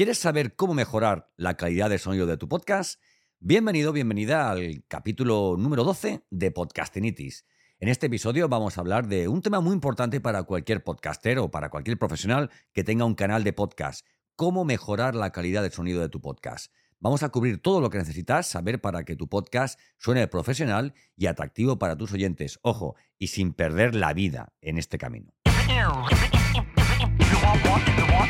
¿Quieres saber cómo mejorar la calidad de sonido de tu podcast? Bienvenido, bienvenida al capítulo número 12 de Podcastinitis. En este episodio vamos a hablar de un tema muy importante para cualquier podcaster o para cualquier profesional que tenga un canal de podcast. Cómo mejorar la calidad de sonido de tu podcast. Vamos a cubrir todo lo que necesitas saber para que tu podcast suene profesional y atractivo para tus oyentes. Ojo, y sin perder la vida en este camino.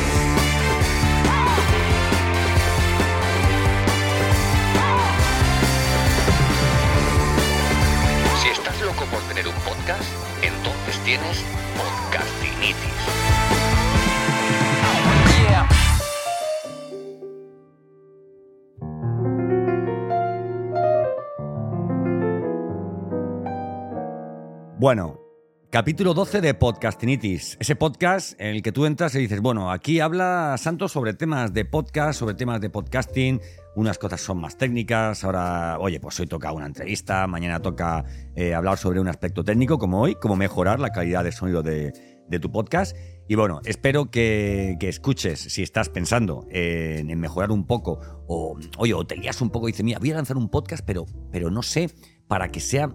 Bueno, capítulo 12 de Podcastinitis. Ese podcast en el que tú entras y dices, bueno, aquí habla Santos sobre temas de podcast, sobre temas de podcasting, unas cosas son más técnicas, ahora, oye, pues hoy toca una entrevista, mañana toca eh, hablar sobre un aspecto técnico como hoy, cómo mejorar la calidad de sonido de, tu podcast. Y bueno, espero que, escuches si estás pensando en, mejorar un poco o, oye, o te guías un poco y dices, mira, voy a lanzar un podcast, pero, pero no sé, para que sea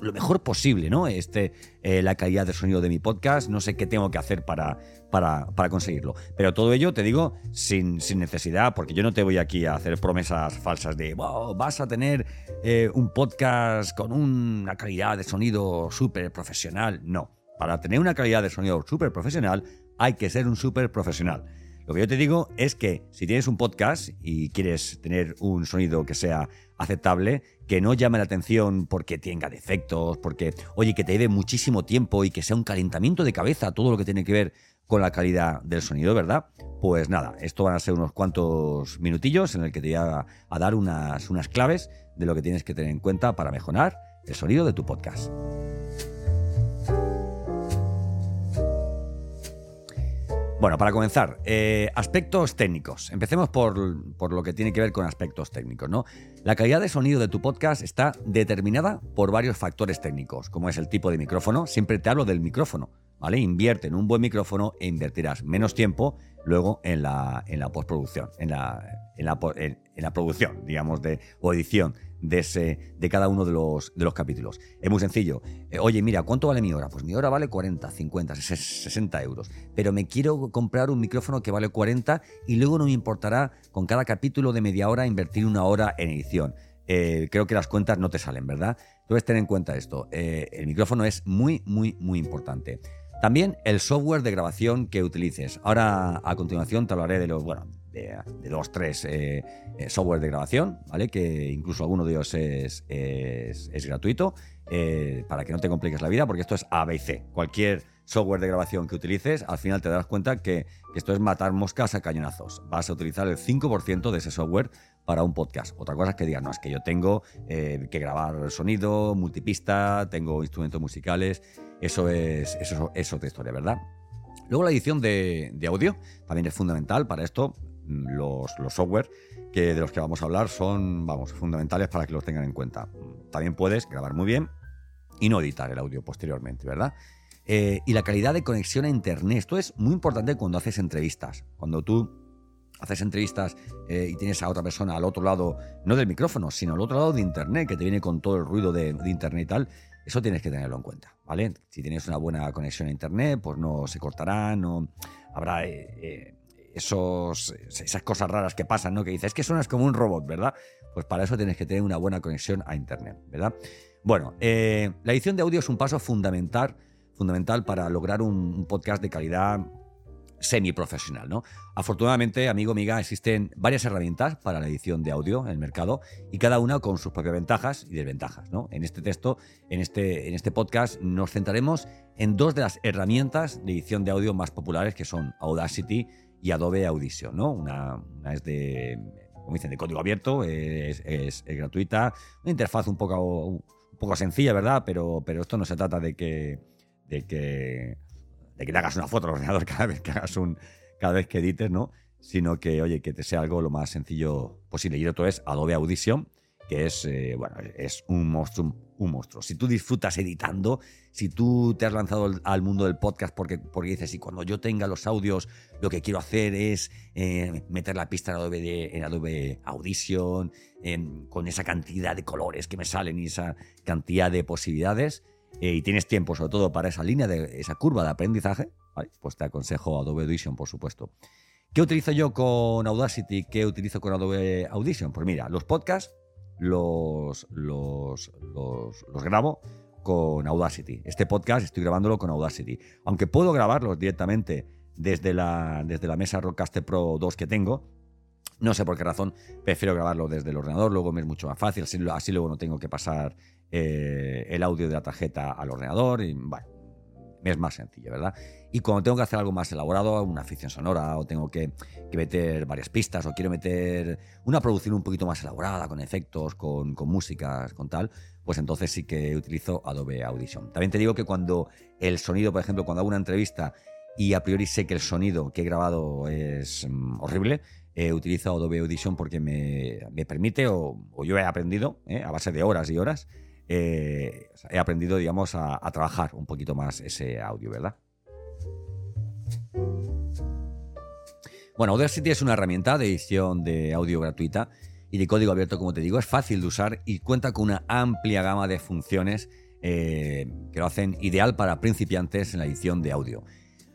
lo mejor posible, ¿no? Este, eh, la calidad de sonido de mi podcast, no sé qué tengo que hacer para, para, conseguirlo. Pero todo ello, te digo, sin, sin, necesidad, porque yo no te voy aquí a hacer promesas falsas de, wow, vas a tener eh, un podcast con una calidad de sonido súper profesional. No, para tener una calidad de sonido súper profesional hay que ser un súper profesional. Lo que yo te digo es que si tienes un podcast y quieres tener un sonido que sea aceptable, que no llame la atención porque tenga defectos, porque, oye, que te lleve muchísimo tiempo y que sea un calentamiento de cabeza todo lo que tiene que ver con la calidad del sonido, ¿verdad? Pues nada, esto van a ser unos cuantos minutillos en el que te voy a, dar unas, unas claves de lo que tienes que tener en cuenta para mejorar el sonido de tu podcast. Bueno, para comenzar, eh, aspectos técnicos. Empecemos por, lo que tiene que ver con aspectos técnicos, ¿no? La calidad de sonido de tu podcast está determinada por varios factores técnicos, como es el tipo de micrófono. Siempre te hablo del micrófono, ¿vale? Invierte en un buen micrófono e invertirás menos tiempo luego en la, en la postproducción, en la, en la, en la producción, digamos, de, o edición de, cada uno de los, de los capítulos. Es muy sencillo. Eh, oye, mira, ¿cuánto vale mi hora? Pues mi hora vale 40, 50, 60 euros. Pero me quiero comprar un micrófono que vale 40 y luego no me importará con cada capítulo de media hora invertir una hora en edición. Eh, creo que las cuentas no te salen, ¿verdad? Entonces ten en cuenta esto. Eh, el micrófono es muy, muy, muy importante. También el software de grabación que utilices. Ahora a continuación te hablaré de los, de, dos, tres eh, eh, software de grabación, ¿vale? Que incluso alguno de ellos es, gratuito, eh, para que no te compliques la vida, porque esto es ABC. Cualquier software de grabación que utilices, al final te das cuenta que, esto es matar moscas a cañonazos. Vas a utilizar el 5% de ese software para un podcast. Otra cosa es que digas, no, es que yo tengo que grabar sonido, multipista, tengo instrumentos musicales. Eso es, eso es otra historia, ¿verdad? Luego la edición de, de, audio también es fundamental para esto los, software que de los que vamos a hablar son, vamos, fundamentales para que los tengan en cuenta. También puedes grabar muy bien y no editar el audio posteriormente, ¿verdad? Eh, y la calidad de conexión a Internet. Esto es muy importante cuando haces entrevistas. Cuando tú haces entrevistas eh, y tienes a otra persona al otro lado, no del micrófono, sino al otro lado de Internet, que te viene con todo el ruido de, Internet y tal, eso tienes que tenerlo en cuenta, ¿vale? Si tienes una buena conexión a Internet, pues no se cortará, no habrá... Eh, esos, esas cosas raras que pasan, ¿no? Que dices, es que suenas como un robot, ¿verdad? Pues para eso tienes que tener una buena conexión a Internet, ¿verdad? Bueno, eh, la edición de audio es un paso fundamental, fundamental para lograr un, podcast de calidad semiprofesional, ¿no? Afortunadamente, amigo, amiga, existen varias herramientas para la edición de audio en el mercado y cada una con sus propias ventajas y desventajas, ¿no? En este texto, en este, en este podcast, nos centraremos en dos de las herramientas de edición de audio más populares que son Audacity y Adobe Audition, ¿no? Una, es de como dicen, de código abierto, es, gratuita, una interfaz un poco, un poco sencilla, ¿verdad? Pero, pero esto no se trata de que, de que, de que hagas una foto al ordenador cada vez que hagas un, cada vez que edites, ¿no? Sino que, oye, que te sea algo lo más sencillo posible. Y otro es Adobe Audition, que es, eh, bueno, es un monstruo, un monstruo. Si tú disfrutas editando, si tú te has lanzado al mundo del podcast porque, porque dices, y cuando yo tenga los audios, lo que quiero hacer es eh, meter la pista en Adobe, en Adobe Audition, con esa cantidad de colores que me salen y esa cantidad de posibilidades, eh, y tienes tiempo sobre todo para esa línea, de esa curva de aprendizaje, pues te aconsejo Adobe Audition, por supuesto. ¿Qué utilizo yo con Audacity? ¿Qué utilizo con Adobe Audition? Pues mira, los podcasts los, los, los, grabo con Audacity. Este podcast estoy grabándolo con Audacity. Aunque puedo grabarlos directamente desde la, desde la mesa Rodecaster Pro 2 que tengo, no sé por qué razón prefiero grabarlo desde el ordenador, luego me es mucho más fácil, así, luego no tengo que pasar eh, el audio de la tarjeta al ordenador y bueno, es más sencillo, ¿verdad? Y cuando tengo que hacer algo más elaborado, una ficción sonora, o tengo que, meter varias pistas, o quiero meter una producción un poquito más elaborada, con efectos, con, con músicas, con tal, pues entonces sí que utilizo Adobe Audition. También te digo que cuando el sonido, por ejemplo, cuando hago una entrevista y a priori sé que el sonido que he grabado es mm, horrible, eh, utilizo Adobe Audition porque me, permite, o, yo he aprendido, eh, a base de horas y horas, eh, he aprendido, digamos, a trabajar un poquito más ese audio, ¿verdad? Bueno, Audacity es una herramienta de edición de audio gratuita y de código abierto, como te digo, es fácil de usar y cuenta con una amplia gama de funciones eh, que lo hacen ideal para principiantes en la edición de audio.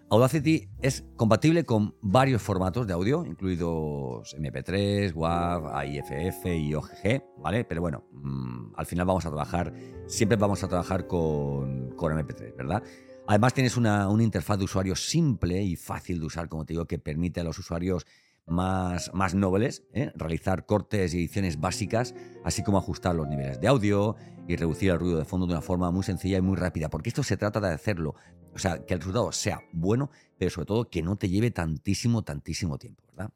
Audacity es compatible con varios formatos de audio, incluidos MP3, WAV, AIFF y OGG, ¿vale? Pero bueno, mm, al final vamos a trabajar, siempre vamos a trabajar con, con MP3, ¿verdad? Además tienes una, interfaz de usuario simple y fácil de usar, como te digo, que permite a los usuarios más, más nobles ¿eh? realizar cortes y ediciones básicas, así como ajustar los niveles de audio y reducir el ruido de fondo de una forma muy sencilla y muy rápida, porque esto se trata de hacerlo, o sea, que el resultado sea bueno, pero sobre todo que no te lleve tantísimo, tantísimo tiempo, ¿verdad?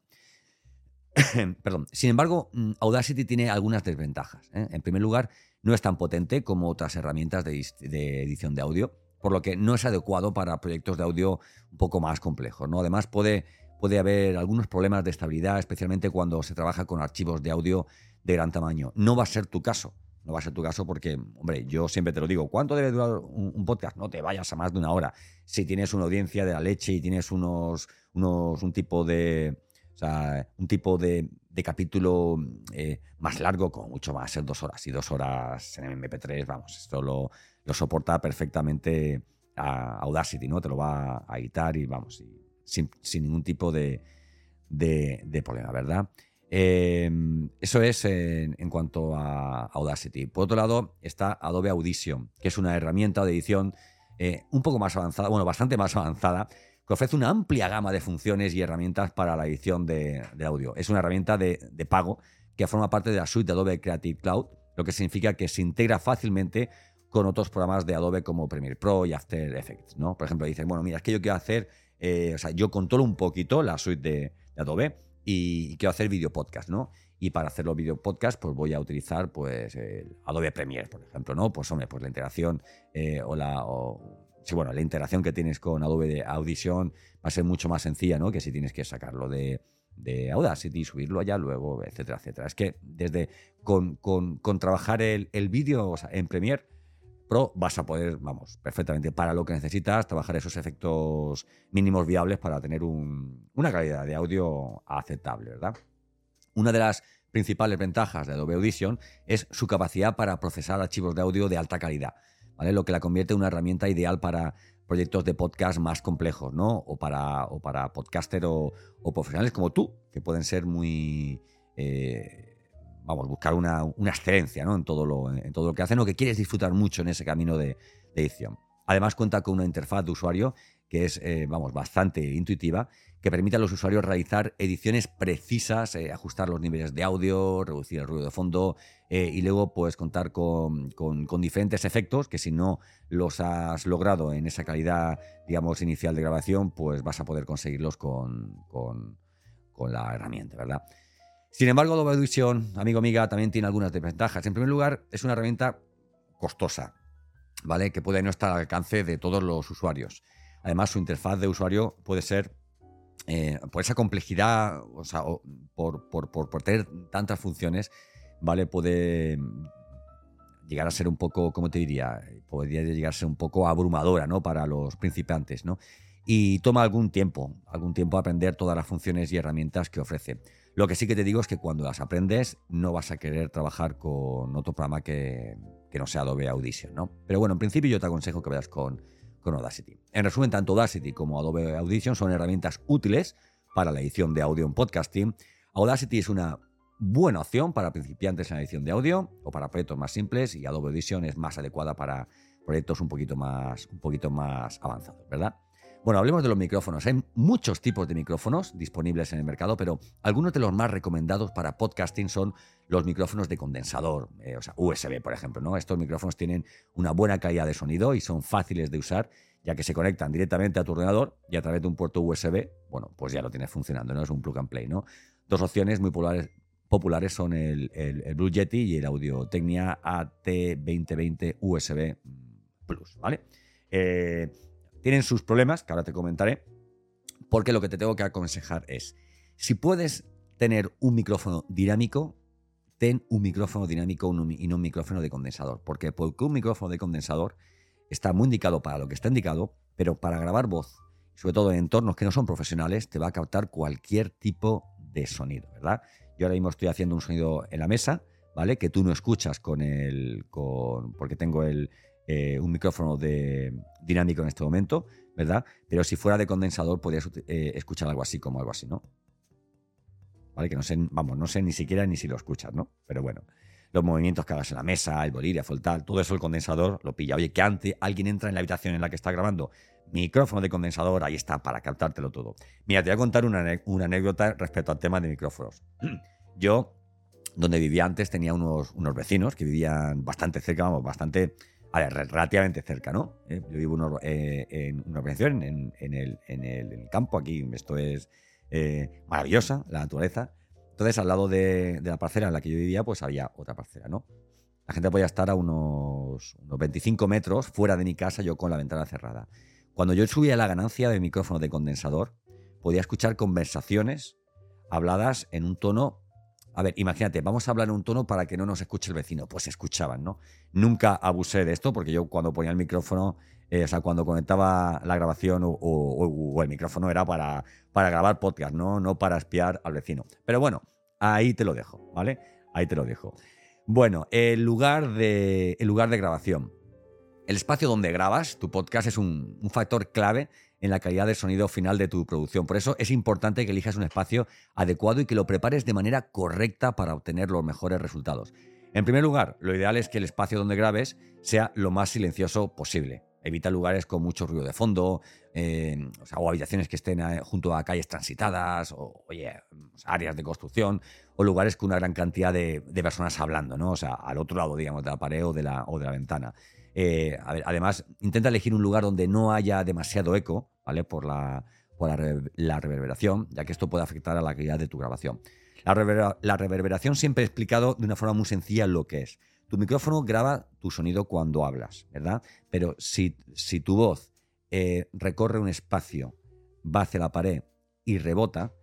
Perdón. Sin embargo, mm, Audacity tiene algunas desventajas. ¿eh? En primer lugar, no es tan potente como otras herramientas de edición de audio por lo que no es adecuado para proyectos de audio un poco más complejos. ¿no? Además, puede, puede haber algunos problemas de estabilidad, especialmente cuando se trabaja con archivos de audio de gran tamaño. No va a ser tu caso. No va a ser tu caso porque, hombre, yo siempre te lo digo, ¿cuánto debe durar un, podcast? No te vayas a más de una hora. Si tienes una audiencia de la leche y tienes unos, unos un tipo de, o sea, un tipo de, capítulo eh, más largo, como mucho más, ser dos horas. Y dos horas en MP3, vamos, esto lo, lo soporta perfectamente a Audacity, ¿no? Te lo va a editar y vamos, sin, ningún tipo de, problema, ¿verdad? Em, eso es en, cuanto a Audacity. Por otro lado, está Adobe Audition, que es una herramienta de edición eh, un poco más avanzada, bueno, bastante más avanzada, que ofrece una amplia gama de funciones y herramientas para la edición de, audio. Es una herramienta de, de, pago que forma parte de la suite de Adobe Creative Cloud, lo que significa que se integra fácilmente con otros programas de Adobe como Premiere Pro y After Effects, ¿no? Por ejemplo, dicen, bueno, mira, es que yo quiero hacer, eh, o sea, yo controlo un poquito la suite de, Adobe y, quiero hacer video podcast, ¿no? Y para hacer los video podcast, pues voy a utilizar, pues, el Adobe Premiere, por ejemplo, ¿no? Pues, hombre, pues la integración eh, o la... bueno, la integración que tienes con Adobe de Audition va a ser mucho más sencilla, ¿no? Que si tienes que sacarlo de, de Audacity, subirlo allá luego, etcétera, etcétera. Es que desde con, trabajar el, el vídeo o sea, en Premiere vas a poder, vamos, perfectamente para lo que necesitas, trabajar esos efectos mínimos viables para tener una calidad de audio aceptable, ¿verdad? Una de las principales ventajas de Adobe Audition es su capacidad para procesar archivos de audio de alta calidad, ¿vale? Lo que la convierte en una herramienta ideal para proyectos de podcast más complejos, ¿no? O para, o para podcaster o, profesionales como tú, que pueden ser muy... Eh, vamos, buscar una, excelencia ¿no? en, todo lo, en todo lo que hacen o que quieres disfrutar mucho en ese camino de, edición. Además cuenta con una interfaz de usuario que es, eh, vamos, bastante intuitiva, que permite a los usuarios realizar ediciones precisas, eh, ajustar los niveles de audio, reducir el ruido de fondo eh, y luego puedes contar con, diferentes efectos que si no los has logrado en esa calidad, digamos, inicial de grabación, pues vas a poder conseguirlos con, con la herramienta, ¿verdad? Sin embargo, Adobe Audition, amigo amiga, también tiene algunas desventajas. En primer lugar, es una herramienta costosa, ¿vale? Que puede no estar al alcance de todos los usuarios. Además, su interfaz de usuario puede ser, eh, por esa complejidad, o sea, por, por, tener tantas funciones, ¿vale? Puede llegar a ser un poco, ¿cómo te diría? Podría llegar a ser un poco abrumadora, ¿no? Para los principiantes, ¿no? Y toma algún tiempo, algún tiempo aprender todas las funciones y herramientas que ofrece. Lo que sí que te digo es que cuando las aprendes no vas a querer trabajar con otro programa que, no sea Adobe Audition, ¿no? Pero bueno, en principio yo te aconsejo que veas con, con Audacity. En resumen, tanto Audacity como Adobe Audition son herramientas útiles para la edición de audio en podcasting. Audacity es una buena opción para principiantes en la edición de audio o para proyectos más simples y Adobe Audition es más adecuada para proyectos un poquito más, un poquito más avanzados, ¿verdad? Bueno, hablemos de los micrófonos. Hay muchos tipos de micrófonos disponibles en el mercado, pero algunos de los más recomendados para podcasting son los micrófonos de condensador, eh, o sea, USB, por ejemplo. ¿no? Estos micrófonos tienen una buena calidad de sonido y son fáciles de usar, ya que se conectan directamente a tu ordenador y a través de un puerto USB, bueno, pues ya lo tienes funcionando, ¿no? Es un plug and play, ¿no? Dos opciones muy populares, son el, Blue Yeti y el Audio Technia AT2020 USB Plus, ¿vale? Eh, tienen sus problemas, que ahora te comentaré, porque lo que te tengo que aconsejar es, si puedes tener un micrófono dinámico, ten un micrófono dinámico y no un micrófono de condensador. Porque, porque un micrófono de condensador está muy indicado para lo que está indicado, pero para grabar voz, sobre todo en entornos que no son profesionales, te va a captar cualquier tipo de sonido, ¿verdad? Yo ahora mismo estoy haciendo un sonido en la mesa, ¿vale? Que tú no escuchas con el. Con, porque tengo el, eh, un micrófono de, dinámico en este momento, ¿verdad? Pero si fuera de condensador podrías eh, escuchar algo así como algo así, ¿no? ¿Vale? Que no sé, vamos, no sé ni siquiera ni si lo escuchas, ¿no? Pero bueno, los movimientos que hagas en la mesa, el bolígrafo, el tal, todo eso el condensador lo pilla. Oye, que antes alguien entra en la habitación en la que está grabando, micrófono de condensador, ahí está, para captártelo todo. Mira, te voy a contar una, una anécdota respecto al tema de micrófonos. Yo, donde vivía antes, tenía unos, unos vecinos que vivían bastante cerca, vamos, bastante relativamente cerca, ¿no? Eh, yo vivo eh, en una organización en, el, campo, aquí esto es eh, maravillosa, la naturaleza. Entonces, al lado de, la parcela en la que yo vivía, pues había otra parcela, ¿no? La gente podía estar a unos, unos 25 metros fuera de mi casa, yo con la ventana cerrada. Cuando yo subía la ganancia del micrófono de condensador, podía escuchar conversaciones habladas en un tono a ver, imagínate, vamos a hablar en un tono para que no nos escuche el vecino. Pues escuchaban, ¿no? Nunca abusé de esto porque yo cuando ponía el micrófono, eh, o sea, cuando conectaba la grabación o, el micrófono era para, para grabar podcast, ¿no? No para espiar al vecino. Pero bueno, ahí te lo dejo, ¿vale? Ahí te lo dejo. Bueno, el lugar de, el lugar de grabación. El espacio donde grabas tu podcast es un, un factor clave en la calidad del sonido final de tu producción. Por eso es importante que elijas un espacio adecuado y que lo prepares de manera correcta para obtener los mejores resultados. En primer lugar, lo ideal es que el espacio donde grabes sea lo más silencioso posible. Evita lugares con mucho ruido de fondo, eh, o, habitaciones que estén eh, junto a calles transitadas, o oye, áreas de construcción, o lugares con una gran cantidad de, personas hablando, ¿no? O sea, al otro lado, digamos, de la pared o de la, o de la ventana. Eh, además, intenta elegir un lugar donde no haya demasiado eco, ¿vale? Por la, la, reverberación, ya que esto puede afectar a la calidad de tu grabación. La, reverberación siempre he explicado de una forma muy sencilla lo que es. Tu micrófono graba tu sonido cuando hablas, ¿verdad? Pero si, si tu voz eh, recorre un espacio, va hacia la pared y rebota,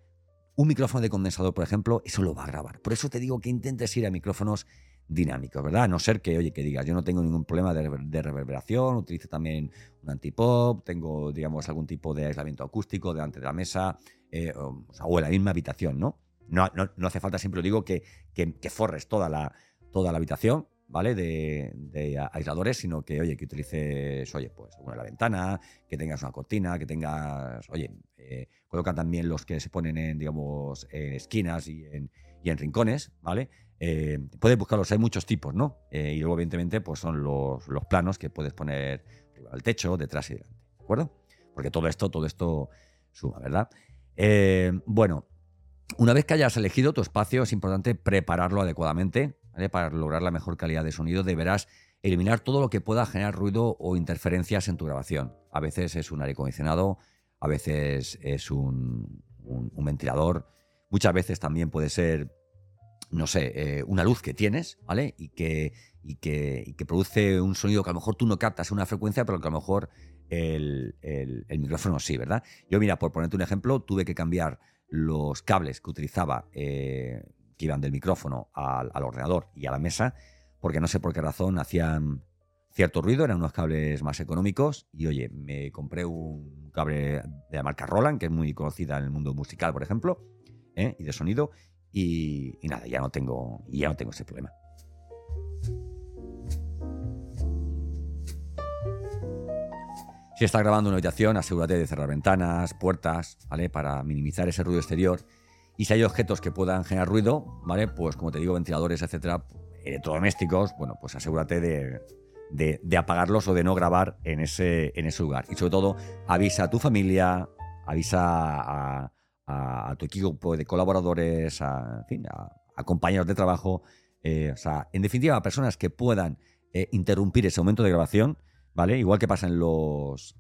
un micrófono de condensador, por ejemplo, eso lo va a grabar. Por eso te digo que intentes ir a micrófonos dinámico, ¿verdad? A no ser que, oye, que digas, yo no tengo ningún problema de, reverberación, utilizo también un antipop, tengo, digamos, algún tipo de aislamiento acústico delante de la mesa, eh, o, en la misma habitación, ¿no? No, no, hace falta, siempre lo digo, que, que, forres toda la, toda la habitación, ¿vale? De, aisladores, sino que, oye, que utilices, oye, pues, bueno, la ventana, que tengas una cortina, que tengas, oye, eh, colocan también los que se ponen en, digamos, en esquinas y en, y en rincones, ¿vale? Eh, puedes buscarlos, hay muchos tipos, ¿no? Eh, y luego, evidentemente, pues son los, planos que puedes poner al techo, detrás y delante, ¿de acuerdo? Porque todo esto, todo esto suma, ¿verdad? Eh, bueno, una vez que hayas elegido tu espacio, es importante prepararlo adecuadamente. Para lograr la mejor calidad de sonido, deberás eliminar todo lo que pueda generar ruido o interferencias en tu grabación. A veces es un aire acondicionado, a veces es un, un ventilador, muchas veces también puede ser no sé, eh, una luz que tienes, ¿vale? Y que, y, que, que produce un sonido que a lo mejor tú no captas una frecuencia, pero que a lo mejor el, micrófono sí, ¿verdad? Yo, mira, por ponerte un ejemplo, tuve que cambiar los cables que utilizaba, eh, que iban del micrófono al, ordenador y a la mesa, porque no sé por qué razón hacían cierto ruido, eran unos cables más económicos y oye, me compré un cable de la marca Roland, que es muy conocida en el mundo musical, por ejemplo, ¿eh? y de sonido, y, nada, ya no tengo, ya no tengo ese problema. Si estás grabando una habitación, asegúrate de cerrar ventanas, puertas, ¿vale? Para minimizar ese ruido exterior. Y si hay objetos que puedan generar ruido, ¿vale? Pues como te digo, ventiladores, etcétera, electrodomésticos, bueno, pues asegúrate de, apagarlos o de no grabar en ese, en ese lugar. Y sobre todo, avisa a tu familia, avisa a, a, tu equipo de colaboradores, a, compañeros de trabajo, eh, o sea, en definitiva, a personas que puedan eh, interrumpir ese momento de grabación, ¿vale? Igual que pasa en los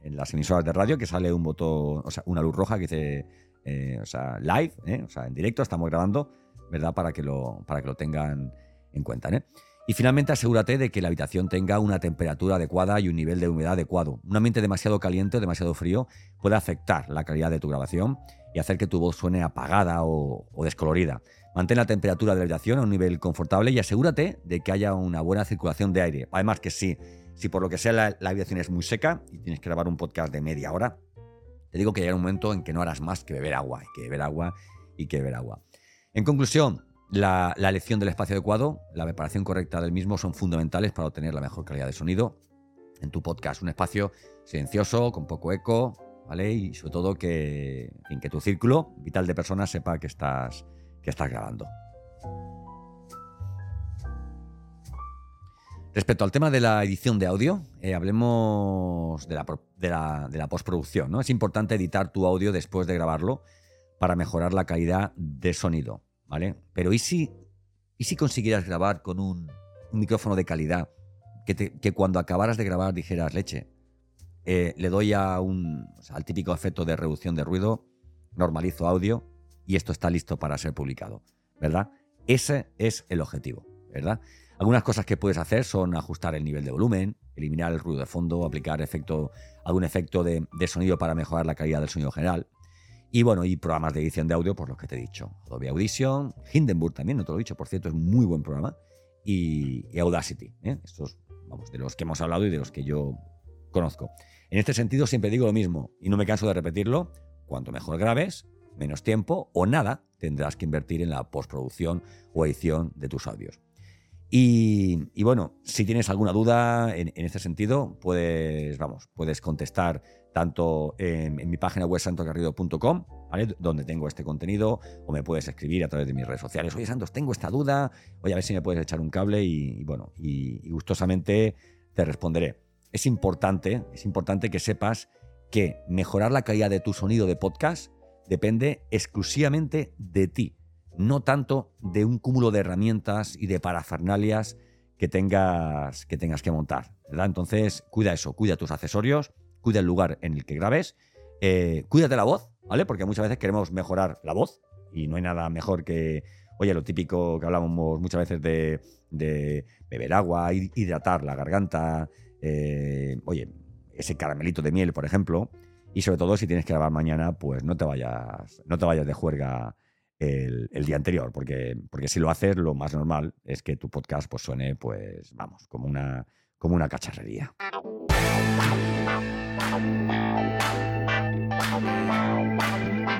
en las emisoras de radio, que sale un botón, o sea, una luz roja que dice, eh, o sea, live, o sea, en directo, estamos grabando, ¿verdad? Para que lo, para que lo tengan en cuenta, ¿eh? Y finalmente asegúrate de que la habitación tenga una temperatura adecuada y un nivel de humedad adecuado. Un ambiente demasiado caliente o demasiado frío puede afectar la calidad de tu grabación y hacer que tu voz suene apagada o, descolorida. Mantén la temperatura de la habitación a un nivel confortable y asegúrate de que haya una buena circulación de aire. Además que si, si por lo que sea la, habitación es muy seca y tienes que grabar un podcast de media hora, te digo que llegará un momento en que no harás más que beber agua, y que beber agua y que beber agua. En conclusión, la, elección del espacio adecuado, la preparación correcta del mismo son fundamentales para obtener la mejor calidad de sonido en tu podcast. Un espacio silencioso, con poco eco, ¿vale? Y sobre todo que, en que tu círculo vital de personas sepa que estás, que estás grabando. Respecto al tema de la edición de audio, eh, hablemos de la, de la postproducción. ¿no? Es importante editar tu audio después de grabarlo para mejorar la calidad de sonido. ¿Vale? Pero ¿y si, y si consiguieras grabar con un, micrófono de calidad que, cuando acabaras de grabar dijeras, leche, eh, le doy a un, al típico efecto de reducción de ruido, normalizo audio y esto está listo para ser publicado, ¿verdad? Ese es el objetivo, ¿verdad? Algunas cosas que puedes hacer son ajustar el nivel de volumen, eliminar el ruido de fondo, aplicar efecto, algún efecto de, de sonido para mejorar la calidad del sonido general. Y bueno, y programas de edición de audio, por los que te he dicho. Adobe Audition, Hindenburg también, no te lo he dicho, por cierto, es muy buen programa. Y, Audacity, ¿eh? estos, vamos, de los que hemos hablado y de los que yo conozco. En este sentido, siempre digo lo mismo, y no me canso de repetirlo, cuanto mejor grabes, menos tiempo o nada tendrás que invertir en la postproducción o edición de tus audios. Y, bueno, si tienes alguna duda en, este sentido, puedes, vamos, puedes contestar tanto en, mi página web santogarrido.com, donde tengo este contenido, o me puedes escribir a través de mis redes sociales. Oye, Santos, tengo esta duda, oye, a ver si me puedes echar un cable y, bueno, y, gustosamente te responderé. Es importante, es importante que sepas que mejorar la calidad de tu sonido de podcast depende exclusivamente de ti no tanto de un cúmulo de herramientas y de parafernalias que tengas que, tengas que montar. ¿verdad? Entonces, cuida eso, cuida tus accesorios, cuida el lugar en el que grabes, eh, cuídate la voz, ¿vale? Porque muchas veces queremos mejorar la voz y no hay nada mejor que, oye, lo típico que hablábamos muchas veces de, beber agua, hidratar la garganta, eh, oye, ese caramelito de miel, por ejemplo, y sobre todo si tienes que grabar mañana, pues no te vayas, no te vayas de juerga el, día anterior, porque, porque si lo haces, lo más normal es que tu podcast pues, suene, pues, vamos, como una, como una cacharrería.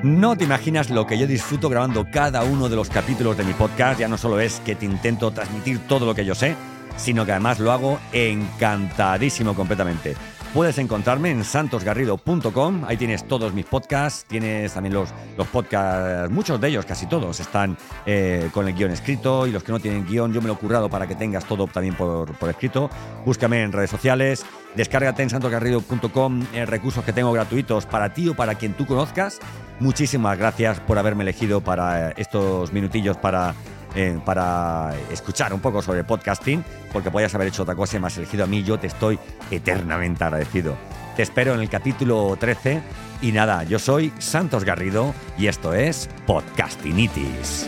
No te imaginas lo que yo disfruto grabando cada uno de los capítulos de mi podcast. Ya no solo es que te intento transmitir todo lo que yo sé, sino que además lo hago encantadísimo completamente. Puedes encontrarme en santosgarrido.com, ahí tienes todos mis podcasts, tienes también los, los podcasts, muchos de ellos, casi todos, están eh, con el guion escrito y los que no tienen guion, yo me lo he currado para que tengas todo también por, escrito. Búscame en redes sociales, descárgate en santosgarrido.com eh, recursos que tengo gratuitos para ti o para quien tú conozcas. Muchísimas gracias por haberme elegido para estos minutillos para eh, para escuchar un poco sobre podcasting, porque podías haber hecho otra cosa y me has elegido a mí. Yo te estoy eternamente agradecido. Te espero en el capítulo 13 y nada, yo soy Santos Garrido y esto es Podcastinitis.